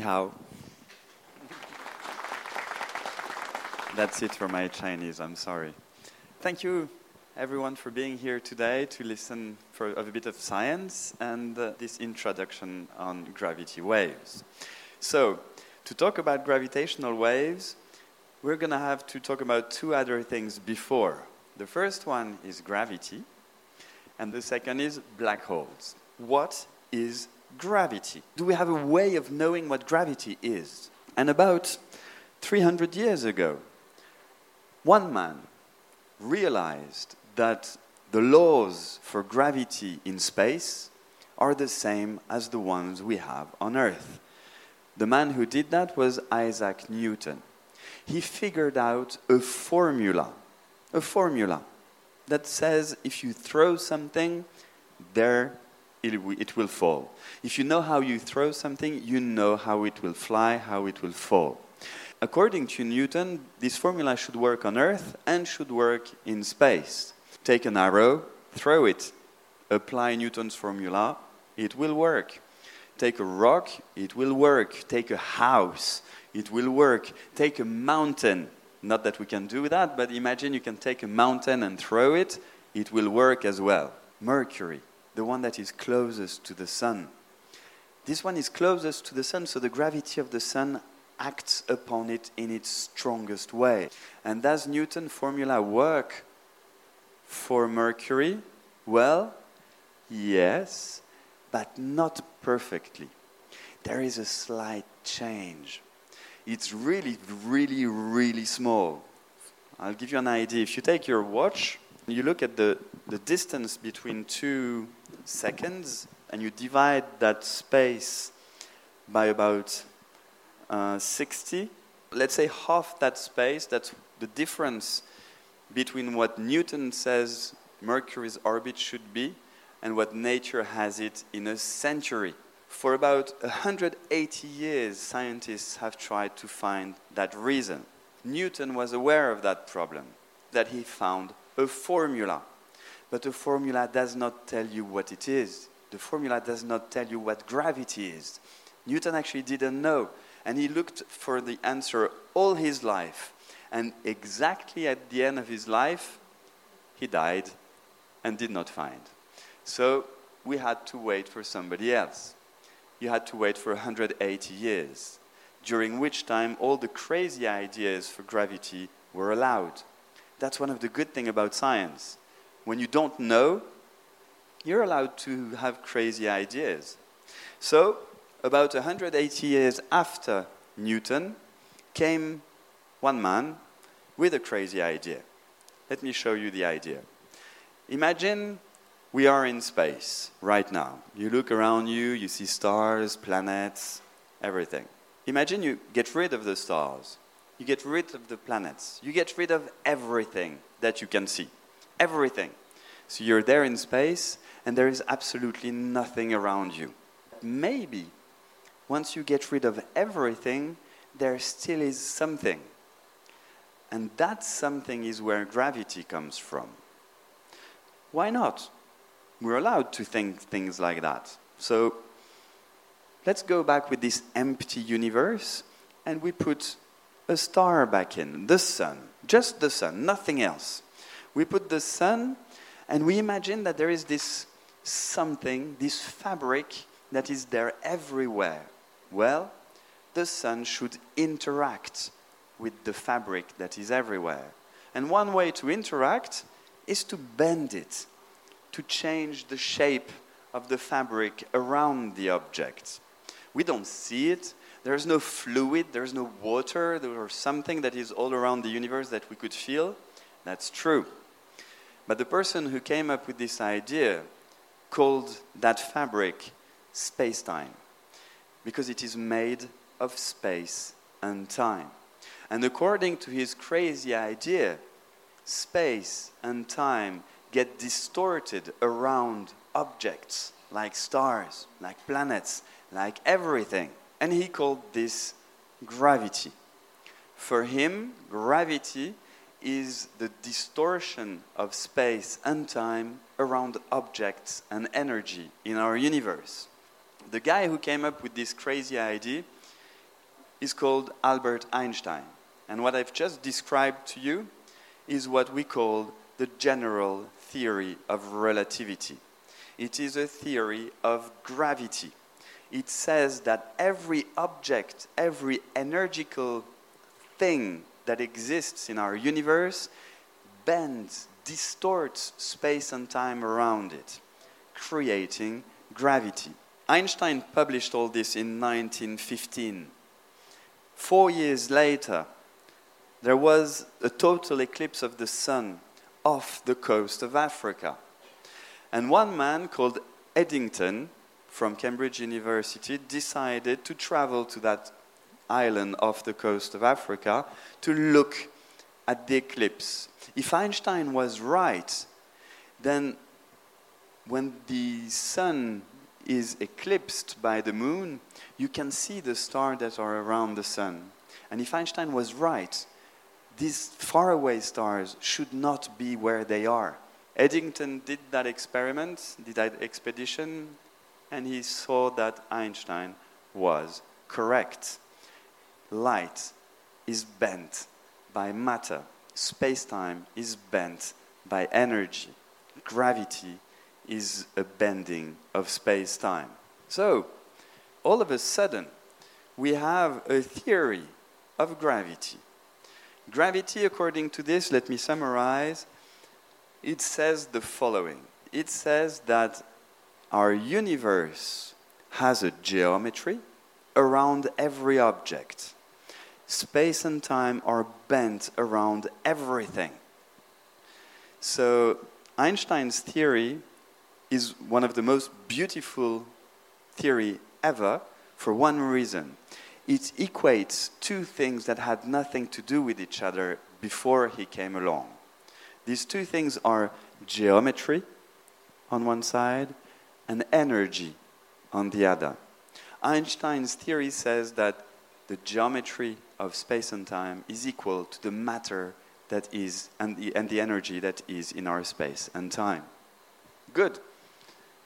Hao. That's it for my Chinese, I'm sorry. Thank you, everyone, for being here today to listen for a bit of science and uh, this introduction on gravity waves. So, to talk about gravitational waves, we're going to have to talk about two other things before. The first one is gravity, and the second is black holes. What is gravity? Do we have a way of knowing what gravity is? And about 300 years ago, one man realized that the laws for gravity in space are the same as the ones we have on Earth. The man who did that was Isaac Newton. He figured out a formula, a formula that says if you throw something, there it, will fall. If you know how you throw something, you know how it will fly, how it will fall. According to Newton, this formula should work on Earth and should work in space. Take an arrow, throw it, apply Newton's formula, it will work. Take a rock, it will work. Take a house, it will work. Take a mountain, not that we can do that, but imagine you can take a mountain and throw it, it will work as well. Mercury, the one that is closest to the sun. This one is closest to the sun, so the gravity of the sun acts upon it in its strongest way. And does Newton's formula work for Mercury? Well, yes, but not perfectly. There is a slight change. It's really, really, really small. I'll give you an idea. If you take your watch, you look at the, the distance between two seconds, and you divide that space by about uh, 60, let's say half that space, that's the difference between what Newton says Mercury's orbit should be and what nature has it in a century. For about 180 years, scientists have tried to find that reason. Newton was aware of that problem, that he found a formula. But the formula does not tell you what it is. The formula does not tell you what gravity is. Newton actually didn't know. And he looked for the answer all his life. And exactly at the end of his life, he died and did not find. So we had to wait for somebody else. You had to wait for 180 years, during which time all the crazy ideas for gravity were allowed. That's one of the good things about science. When you don't know, you're allowed to have crazy ideas. So, about 180 years after Newton, came one man with a crazy idea. Let me show you the idea. Imagine we are in space right now. You look around you, you see stars, planets, everything. Imagine you get rid of the stars, you get rid of the planets, you get rid of everything that you can see. Everything. So you're there in space, and there is absolutely nothing around you. Maybe once you get rid of everything, there still is something. And that something is where gravity comes from. Why not? We're allowed to think things like that. So let's go back with this empty universe and we put a star back in, the sun, just the sun, nothing else. We put the sun and we imagine that there is this something, this fabric that is there everywhere. Well, the sun should interact with the fabric that is everywhere. And one way to interact is to bend it, to change the shape of the fabric around the object. We don't see it. There's no fluid, there's no water, there's something that is all around the universe that we could feel. That's true. But the person who came up with this idea called that fabric space time because it is made of space and time. And according to his crazy idea, space and time get distorted around objects like stars, like planets, like everything. And he called this gravity. For him, gravity is the distortion of space and time around objects and energy in our universe. The guy who came up with this crazy idea, is called Albert Einstein. And what I've just described to you is what we call the general theory of relativity. It is a theory of gravity. It says that every object, every energical thing that exists in our universe bends, distorts space and time around it, creating gravity. Einstein published all this in 1915. Four years later, there was a total eclipse of the sun off the coast of Africa. And one man called Eddington from Cambridge University decided to travel to that island off the coast of Africa to look at the eclipse. If Einstein was right, then when the sun is eclipsed by the moon, you can see the stars that are around the sun. And if Einstein was right, these faraway stars should not be where they are. Eddington did that experiment, did that expedition, and he saw that Einstein was correct. Light is bent by matter, space time is bent by energy, gravity is a bending of space time. So, all of a sudden, we have a theory of gravity. Gravity, according to this, let me summarize, it says the following it says that our universe has a geometry around every object. Space and time are bent around everything. So, Einstein's theory is one of the most beautiful theory ever for one reason. It equates two things that had nothing to do with each other before he came along. These two things are geometry on one side and energy on the other. Einstein's theory says that the geometry of space and time is equal to the matter that is and the, and the energy that is in our space and time. Good.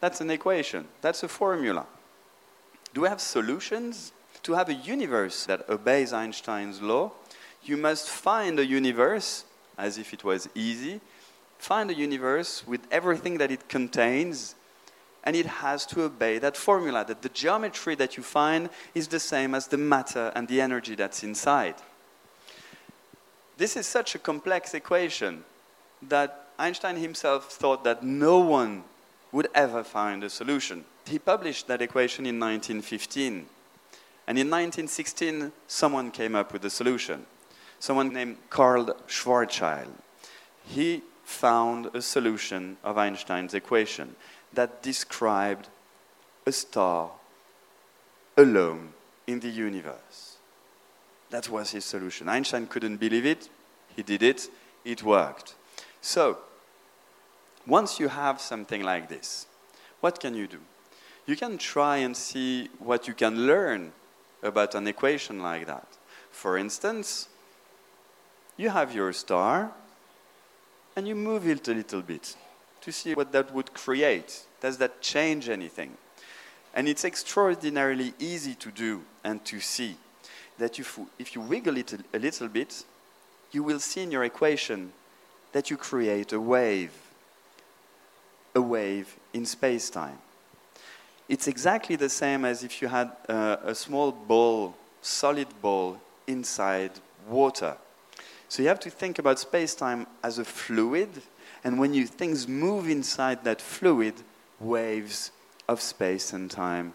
That's an equation. That's a formula. Do we have solutions? To have a universe that obeys Einstein's law, you must find a universe, as if it was easy, find a universe with everything that it contains, and it has to obey that formula that the geometry that you find is the same as the matter and the energy that's inside. This is such a complex equation that Einstein himself thought that no one would ever find a solution. He published that equation in 1915. And in 1916, someone came up with a solution. Someone named Karl Schwarzschild. He found a solution of Einstein's equation that described a star alone in the universe. That was his solution. Einstein couldn't believe it. He did it. It worked. So, once you have something like this, what can you do? You can try and see what you can learn about an equation like that. For instance, you have your star and you move it a little bit to see what that would create. Does that change anything? And it's extraordinarily easy to do and to see that if, if you wiggle it a, little bit, you will see in your equation that you create a wave a wave in space time. It's exactly the same as if you had uh, a small ball, solid ball, inside water. So you have to think about space time as a fluid, and when you, things move inside that fluid, waves of space and time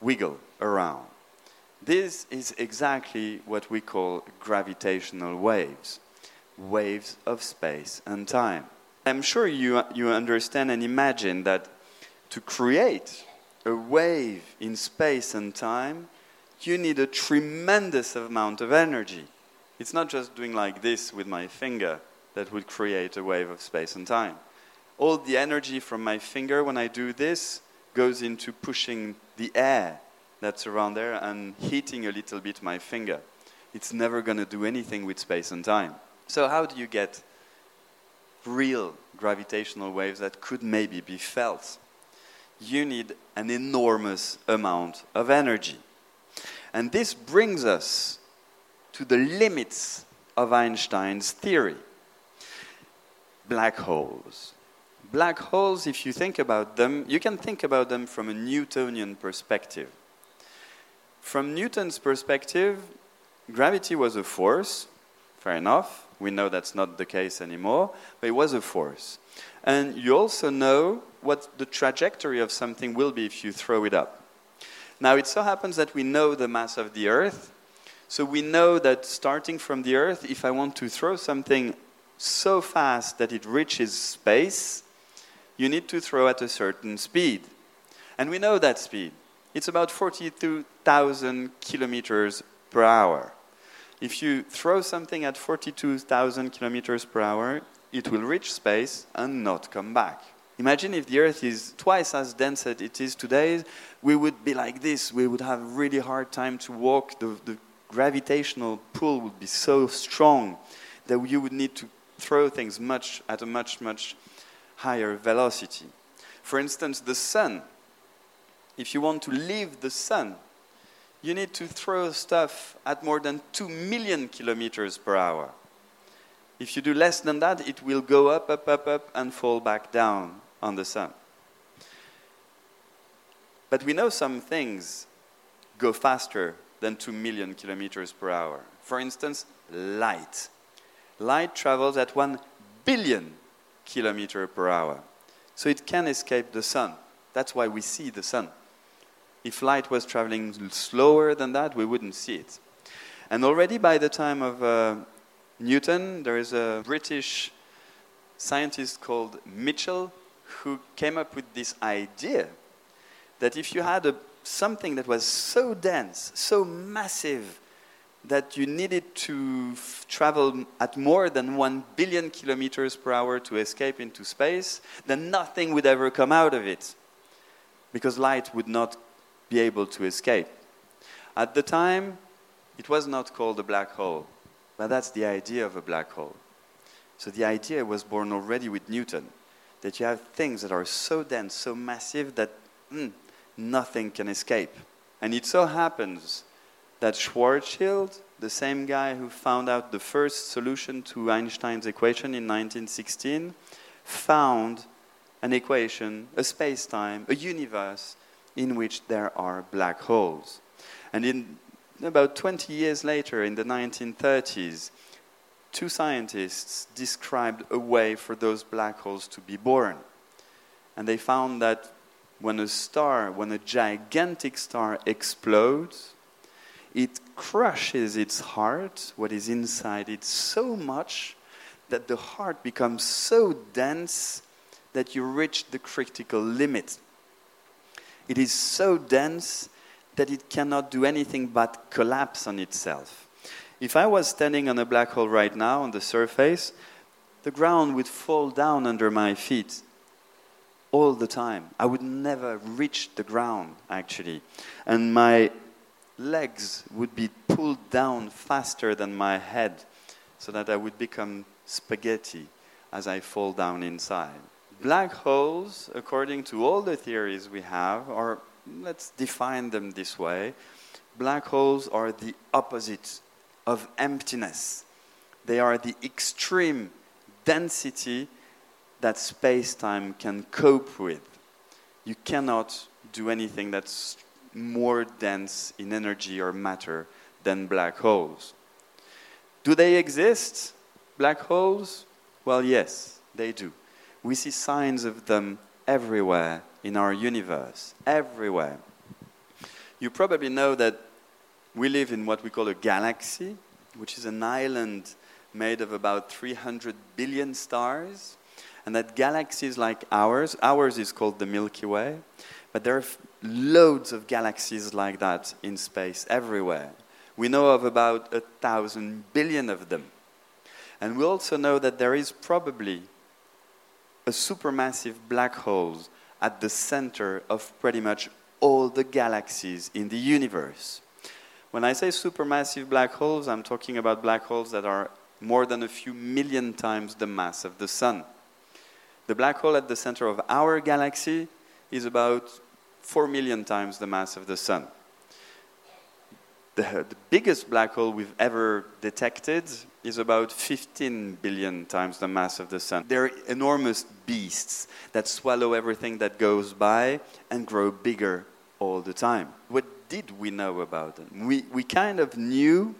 wiggle around. This is exactly what we call gravitational waves waves of space and time. I'm sure you, you understand and imagine that to create a wave in space and time, you need a tremendous amount of energy. It's not just doing like this with my finger that would create a wave of space and time. All the energy from my finger when I do this goes into pushing the air that's around there and heating a little bit my finger. It's never going to do anything with space and time. So, how do you get real gravitational waves that could maybe be felt, you need an enormous amount of energy. And this brings us to the limits of Einstein's theory. Black holes. Black holes, if you think about them, you can think about them from a Newtonian perspective. From Newton's perspective, gravity was a force, fair enough. We know that's not the case anymore, but it was a force. And you also know what the trajectory of something will be if you throw it up. Now, it so happens that we know the mass of the Earth, so we know that starting from the Earth, if I want to throw something so fast that it reaches space, you need to throw at a certain speed. And we know that speed. It's about 42,000 kilometers per hour. If you throw something at 42,000 kilometers per hour, it will reach space and not come back. Imagine if the Earth is twice as dense as it is today, we would be like this. We would have really hard time to walk. The, the gravitational pull would be so strong that you would need to throw things much at a much, much higher velocity. For instance, the sun. If you want to leave the sun, you need to throw stuff at more than 2 million kilometers per hour. If you do less than that, it will go up, up, up, up, and fall back down on the sun. But we know some things go faster than 2 million kilometers per hour. For instance, light. Light travels at 1 billion kilometers per hour. So it can escape the sun. That's why we see the sun. If light was traveling slower than that, we wouldn't see it. And already by the time of uh, Newton, there is a British scientist called Michell who came up with this idea that if you had a, something that was so dense, so massive, that you needed to travel at more than 1 billion kilometers per hour to escape into space, then nothing would ever come out of it because light would not be able to escape. At the time, it was not called a black hole, but that's the idea of a black hole. So the idea was born already with Newton that you have things that are so dense, so massive that mm, nothing can escape. And it so happens that Schwarzschild, the same guy who found out the first solution to Einstein's equation in 1916, found an equation, a space time, a universe in which there are black holes. And in about 20 years later, in the 1930s, two scientists described a way for those black holes to be born. And they found that when a star, when a gigantic star explodes, it crushes its heart, what is inside it, so much that the heart becomes so dense that you reach the critical limit. It is so dense that it cannot do anything but collapse on itself. If I was standing on a black hole right now on the surface, the ground would fall down under my feet all the time. I would never reach the ground, actually. And my legs would be pulled down faster than my head so that I would become spaghetti as I fall down inside. Black holes, according to all the theories we have, or let's define them this way black holes are the opposite of emptiness. They are the extreme density that space time can cope with. You cannot do anything that's more dense in energy or matter than black holes. Do they exist, black holes? Well, yes, they do. We see signs of them everywhere in our universe, everywhere. You probably know that we live in what we call a galaxy, which is an island made of about 300 billion stars. And that galaxies like ours, ours is called the Milky Way, but there are loads of galaxies like that in space everywhere. We know of about a thousand billion of them. And we also know that there is probably a supermassive black hole at the center of pretty much all the galaxies in the universe. When I say supermassive black holes, I'm talking about black holes that are more than a few million times the mass of the Sun. The black hole at the center of our galaxy is about 4 million times the mass of the Sun. the, the biggest black hole we've ever detected is about 15 billion times the mass of the sun. They're enormous beasts that swallow everything that goes by and grow bigger all the time. What did we know about them? We, we kind of knew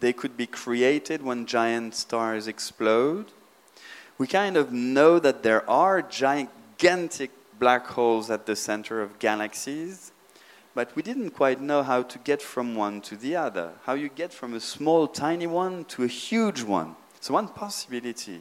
they could be created when giant stars explode. We kind of know that there are gigantic black holes at the center of galaxies but we didn't quite know how to get from one to the other, how you get from a small, tiny one to a huge one. So, one possibility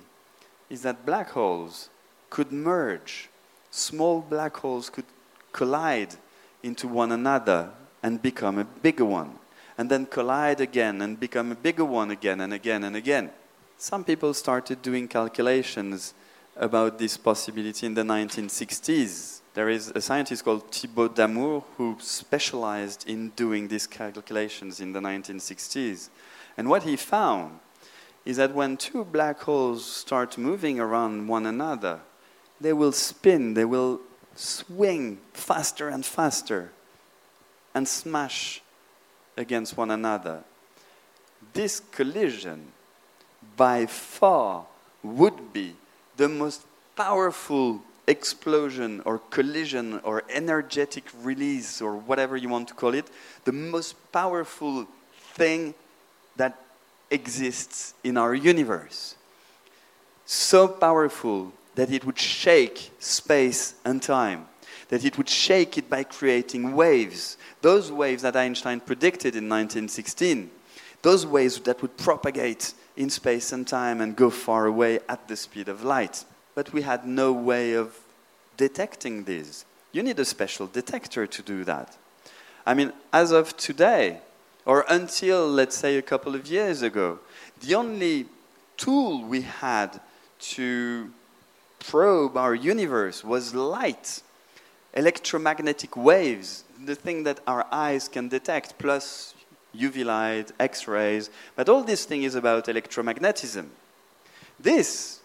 is that black holes could merge, small black holes could collide into one another and become a bigger one, and then collide again and become a bigger one again and again and again. Some people started doing calculations about this possibility in the 1960s there is a scientist called Thibaut Damour who specialized in doing these calculations in the 1960s. And what he found is that when two black holes start moving around one another, they will spin, they will swing faster and faster and smash against one another. This collision, by far, would be the most powerful explosion or collision or energetic release or whatever you want to call it, the most powerful thing that exists in our universe. So powerful that it would shake space and time, that it would shake it by creating waves. Those waves that Einstein predicted in 1916, those waves that would propagate in space and time and go far away at the speed of light but we had no way of detecting these. You need a special detector to do that. I mean, as of today, or until, let's say, a couple of years ago, the only tool we had to probe our universe was light, electromagnetic waves, the thing that our eyes can detect, plus UV light, X rays. But all this thing is about electromagnetism. This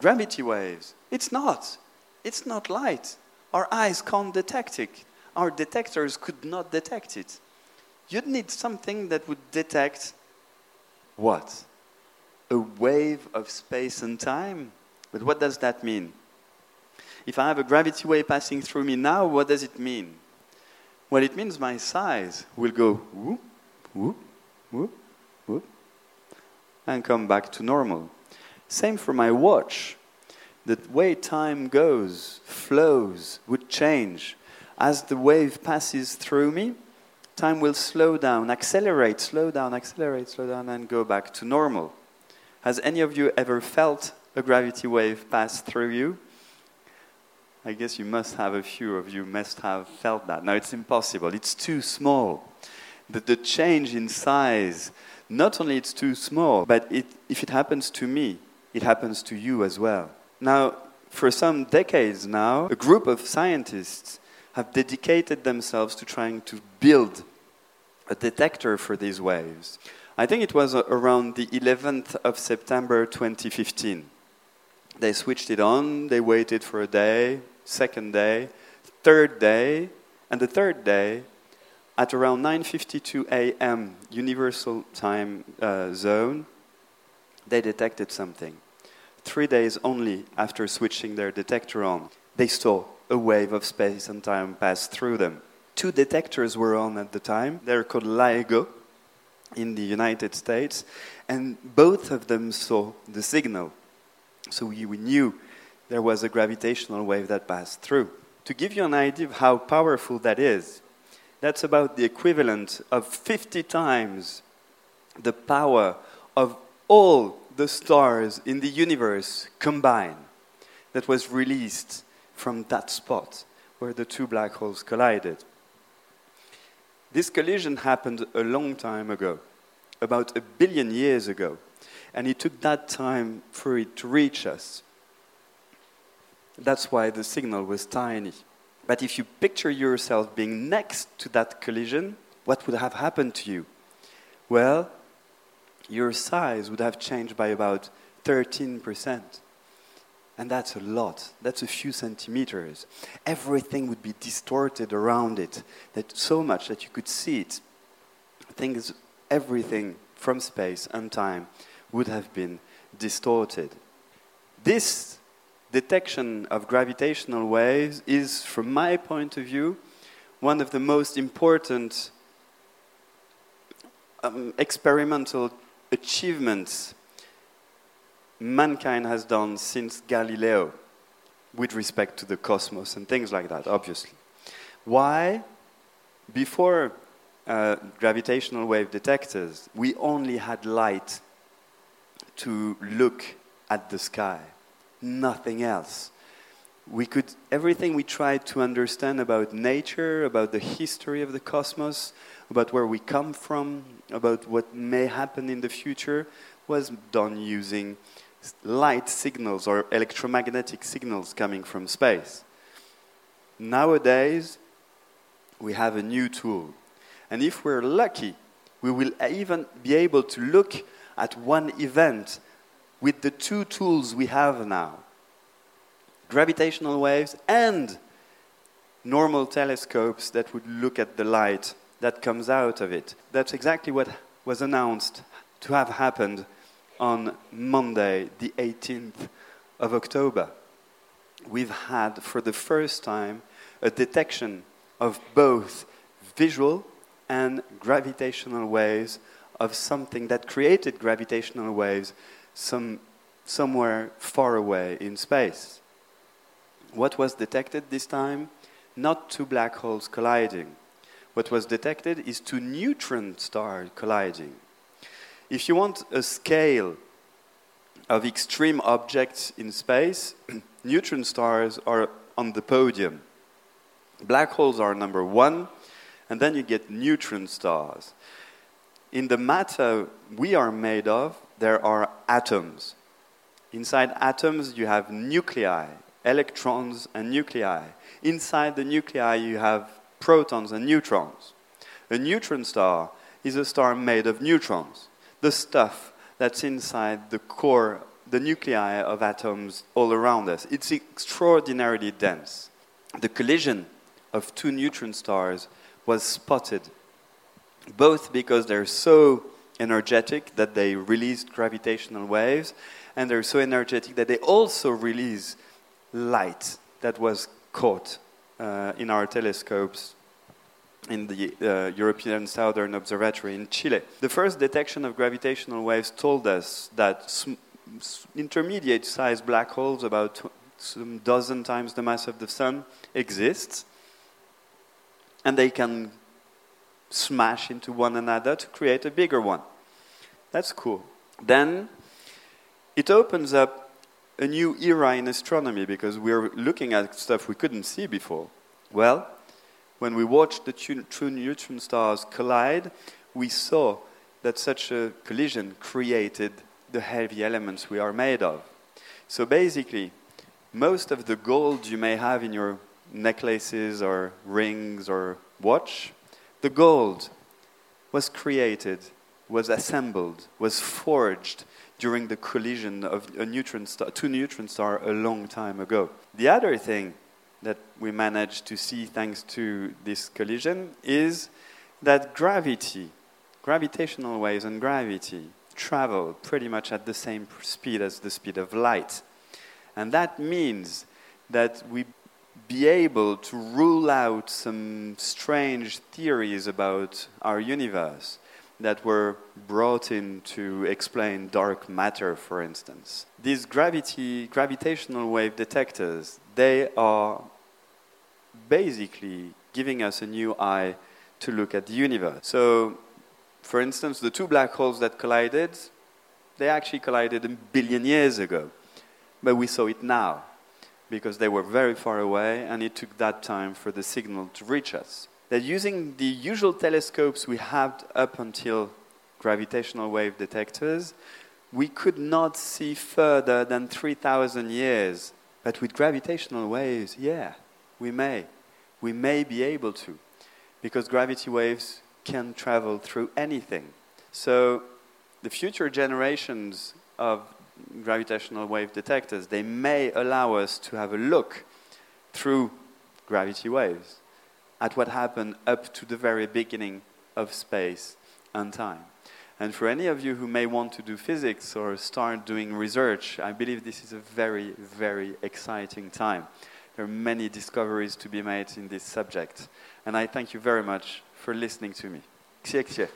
gravity waves. It's not. It's not light. Our eyes can't detect it. Our detectors could not detect it. You'd need something that would detect what? A wave of space and time? But what does that mean? If I have a gravity wave passing through me now, what does it mean? Well, it means my size will go whoop, whoop, whoop, whoop, and come back to normal. Same for my watch. The way time goes, flows, would change. As the wave passes through me, time will slow down, accelerate, slow down, accelerate, slow down, and go back to normal. Has any of you ever felt a gravity wave pass through you? I guess you must have a few of you must have felt that. Now it's impossible. It's too small. The, the change in size, not only it's too small, but it, if it happens to me, it happens to you as well. Now, for some decades now, a group of scientists have dedicated themselves to trying to build a detector for these waves. I think it was around the 11th of September 2015. They switched it on, they waited for a day, second day, third day, and the third day, at around 9:52 a.m. Universal Time uh, Zone, they detected something three days only after switching their detector on, they saw a wave of space and time pass through them. Two detectors were on at the time. They're called LIGO in the United States, and both of them saw the signal. So we, we knew there was a gravitational wave that passed through. To give you an idea of how powerful that is, that's about the equivalent of 50 times the power of all the stars in the universe combined that was released from that spot where the two black holes collided. This collision happened a long time ago, about a billion years ago, and it took that time for it to reach us. That's why the signal was tiny. But if you picture yourself being next to that collision, what would have happened to you? Well, your size would have changed by about 13%. And that's a lot. That's a few centimeters. Everything would be distorted around it, that so much that you could see it things, everything from space and time would have been distorted. This detection of gravitational waves is, from my point of view, one of the most important um, experimental achievements mankind has done since Galileo with respect to the cosmos and things like that, obviously. Why? Before uh, gravitational wave detectors, we only had light to look at the sky, nothing else. We could, everything we tried to understand about nature, about the history of the cosmos, about where we come from, about what may happen in the future, was done using light signals or electromagnetic signals coming from space. Nowadays, we have a new tool. And if we're lucky, we will even be able to look at one event with the two tools we have now gravitational waves and normal telescopes that would look at the light that comes out of it. That's exactly what was announced to have happened on Monday, the 18th of October. We've had, for the first time, a detection of both visual and gravitational waves of something that created gravitational waves some, somewhere far away in space. What was detected this time? Not two black holes colliding. What was detected is two neutron stars colliding. If you want a scale of extreme objects in space, neutron stars are on the podium. Black holes are number one, and then you get neutron stars. In the matter we are made of, there are atoms. Inside atoms, you have nuclei, electrons and nuclei. Inside the nuclei, you have protons and neutrons. A neutron star is a star made of neutrons the stuff that's inside the core, the nuclei of atoms all around us. It's extraordinarily dense. The collision of two neutron stars was spotted, both because they're so energetic that they release gravitational waves, and they're so energetic that they also release light that was caught uh, in our telescopes in the uh, European Southern Observatory in Chile. The first detection of gravitational waves told us that intermediate sized black holes, about some dozen times the mass of the Sun, exist. And they can smash into one another to create a bigger one. That's cool. Then it opens up a new era in astronomy because we're looking at stuff we couldn't see before. Well, when we watched the two neutron stars collide, we saw that such a collision created the heavy elements we are made of. So basically, most of the gold you may have in your necklaces or rings or watch, the gold was created, was assembled, was forged during the collision of a neutron star, two neutron stars a long time ago. The other thing that we managed to see thanks to this collision is that gravity, gravitational waves and gravity travel pretty much at the same speed as the speed of light. And that means that we be able to rule out some strange theories about our universe that were brought in to explain dark matter, for instance. These gravity, gravitational wave detectors, they are basically giving us a new eye to look at the universe. So, for instance, the two black holes that collided, they actually collided a billion years ago. But we saw it now because they were very far away and it took that time for the signal to reach us that using the usual telescopes we had up until gravitational wave detectors, we could not see further than 3,000 years. But with gravitational waves, yeah, we may. We may be able to, because gravity waves can travel through anything. So the future generations of gravitational wave detectors, they may allow us to have a look through gravity waves at what happened up to the very beginning of space and time. And for any of you who may want to do physics or start doing research, I believe this is a very, very exciting time. There are many discoveries to be made in this subject. And I thank you very much for listening to me. Xie.